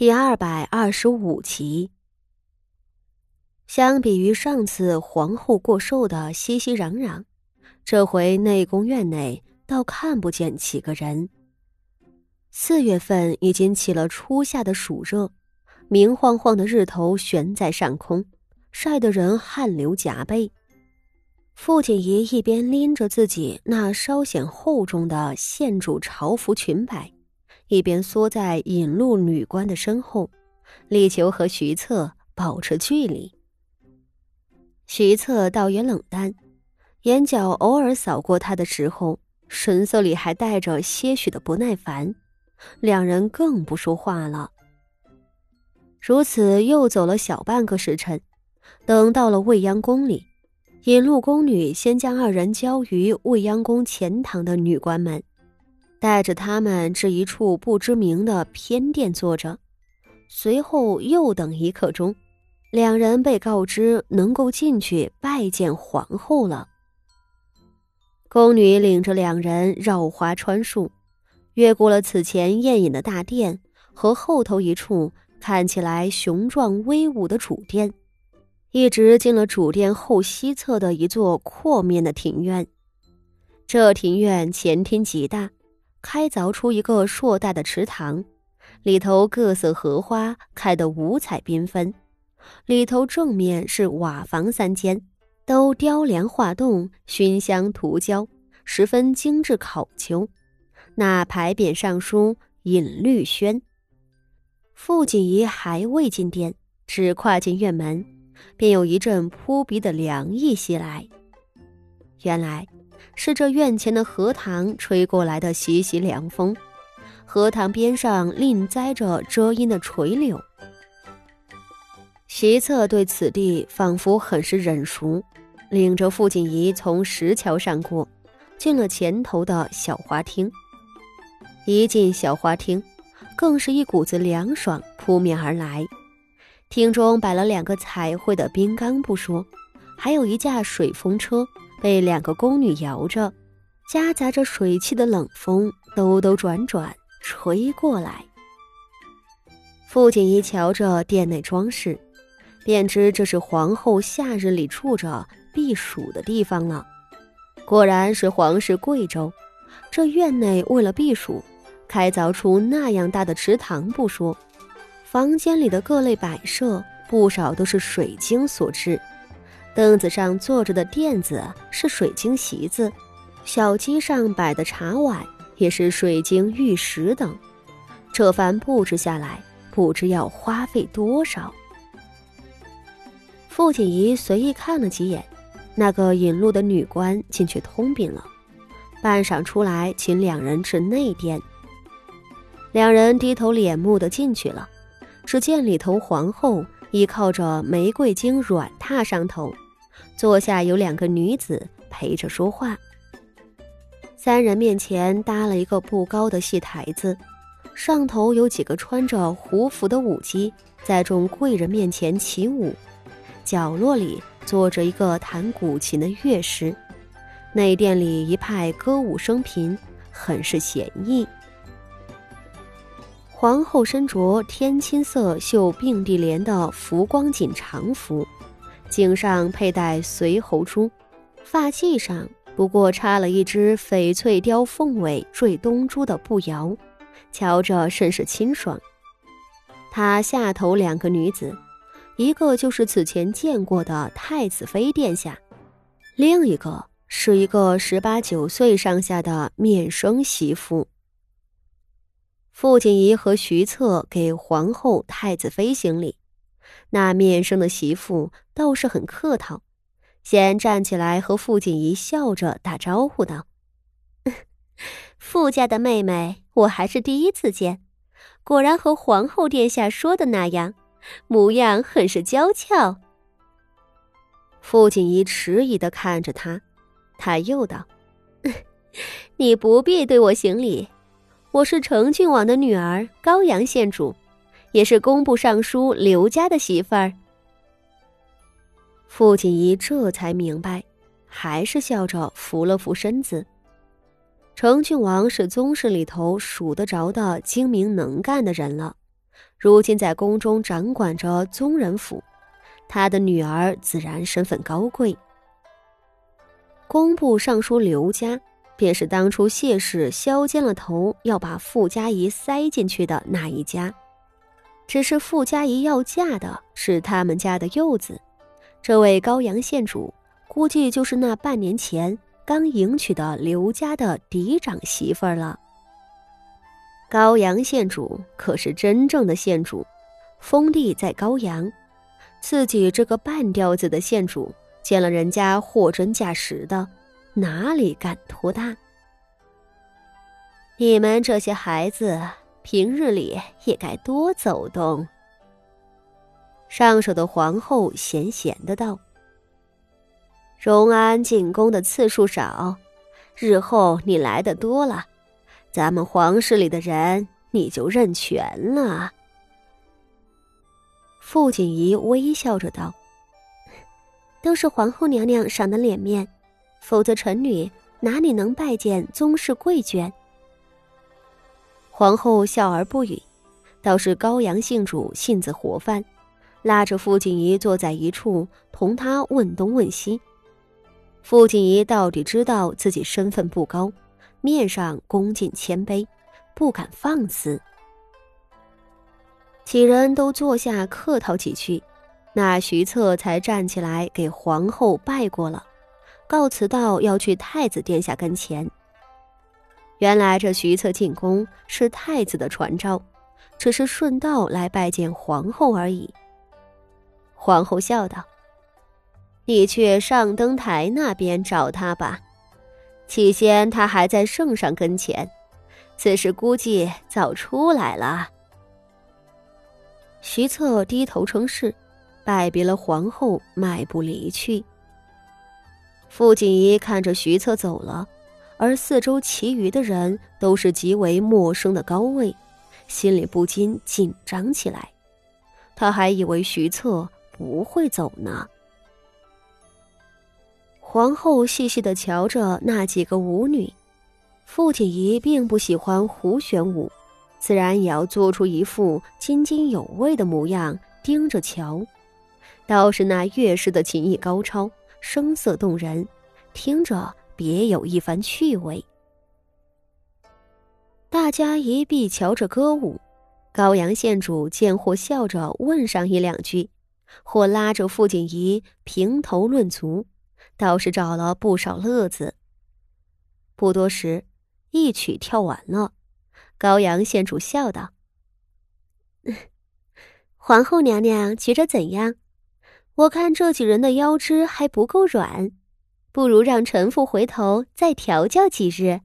第二百二十五集。相比于上次皇后过寿的熙熙攘攘，这回内宫院内倒看不见几个人。四月份已经起了初夏的暑热，明晃晃的日头悬在上空，晒得人汗流浃背。傅锦仪一边拎着自己那稍显厚重的县主朝服裙摆。一边缩在引路女官的身后，力求和徐策保持距离。徐策倒也冷淡，眼角偶尔扫过他的时候，神色里还带着些许的不耐烦。两人更不说话了。如此又走了小半个时辰，等到了未央宫里，引路宫女先将二人交于未央宫前堂的女官们。带着他们至一处不知名的偏殿坐着，随后又等一刻钟，两人被告知能够进去拜见皇后了。宫女领着两人绕花穿树，越过了此前宴饮的大殿和后头一处看起来雄壮威武的主殿，一直进了主殿后西侧的一座阔面的庭院。这庭院前厅极大。开凿出一个硕大的池塘，里头各色荷花开得五彩缤纷。里头正面是瓦房三间，都雕梁画栋、熏香涂胶，十分精致考究。那牌匾上书“尹绿轩”。傅锦仪还未进殿，只跨进院门，便有一阵扑鼻的凉意袭来。原来。是这院前的荷塘吹过来的习习凉风，荷塘边上另栽着遮阴的垂柳。席策对此地仿佛很是忍熟，领着傅锦仪从石桥上过，进了前头的小花厅。一进小花厅，更是一股子凉爽扑面而来。厅中摆了两个彩绘的冰缸不说，还有一架水风车。被两个宫女摇着，夹杂着水汽的冷风兜兜转转吹过来。傅锦衣瞧着殿内装饰，便知这是皇后夏日里住着避暑的地方了。果然是皇室贵州，这院内为了避暑，开凿出那样大的池塘不说，房间里的各类摆设不少都是水晶所制。凳子上坐着的垫子是水晶席子，小鸡上摆的茶碗也是水晶玉石等。这番布置下来，不知要花费多少。傅锦仪随意看了几眼，那个引路的女官进去通禀了，半晌出来，请两人至内殿。两人低头敛目的进去了，只见里头皇后。倚靠着玫瑰金软榻上头，坐下有两个女子陪着说话。三人面前搭了一个不高的戏台子，上头有几个穿着胡服的舞姬在众贵人面前起舞。角落里坐着一个弹古琴的乐师。内殿里一派歌舞升平，很是闲逸。皇后身着天青色绣并蒂莲的浮光锦长服，颈上佩戴随侯珠，发髻上不过插了一只翡翠雕凤尾缀东珠的步摇，瞧着甚是清爽。她下头两个女子，一个就是此前见过的太子妃殿下，另一个是一个十八九岁上下的面生媳妇。傅锦仪和徐策给皇后、太子妃行礼，那面生的媳妇倒是很客套，先站起来和傅锦仪笑着打招呼道：“傅家的妹妹，我还是第一次见，果然和皇后殿下说的那样，模样很是娇俏。”傅锦仪迟疑的看着他，他又道：“ 你不必对我行礼。”我是成郡王的女儿，高阳县主，也是工部尚书刘家的媳妇儿。傅锦仪这才明白，还是笑着扶了扶身子。成郡王是宗室里头数得着的精明能干的人了，如今在宫中掌管着宗人府，他的女儿自然身份高贵。工部尚书刘家，便是当初谢氏削尖了头要把傅家仪塞进去的那一家。只是傅家仪要嫁的是他们家的幼子，这位高阳县主估计就是那半年前刚迎娶的刘家的嫡长媳妇了。高阳县主可是真正的县主，封地在高阳，自己这个半吊子的县主。见了人家货真价实的，哪里敢托大？你们这些孩子平日里也该多走动。上首的皇后闲闲的道：“荣安进宫的次数少，日后你来的多了，咱们皇室里的人你就认全了。”傅锦仪微笑着道。都是皇后娘娘赏的脸面，否则臣女哪里能拜见宗室贵眷？皇后笑而不语，倒是高阳信主性子活泛，拉着傅锦仪坐在一处，同他问东问西。傅锦仪到底知道自己身份不高，面上恭敬谦卑，不敢放肆。几人都坐下客套几句。那徐策才站起来给皇后拜过了，告辞道要去太子殿下跟前。原来这徐策进宫是太子的传召，只是顺道来拜见皇后而已。皇后笑道：“你去上灯台那边找他吧，起先他还在圣上跟前，此时估计早出来了。”徐策低头称是。拜别了皇后，迈步离去。傅锦仪看着徐策走了，而四周其余的人都是极为陌生的高位，心里不禁紧张起来。他还以为徐策不会走呢。皇后细细的瞧着那几个舞女，傅锦仪并不喜欢胡旋舞，自然也要做出一副津津有味的模样，盯着瞧。倒是那乐师的琴艺高超，声色动人，听着别有一番趣味。大家一闭瞧着歌舞，高阳县主见或笑着问上一两句，或拉着傅锦仪评头论足，倒是找了不少乐子。不多时，一曲跳完了，高阳县主笑道：“ 皇后娘娘觉着怎样？”我看这几人的腰肢还不够软，不如让陈父回头再调教几日。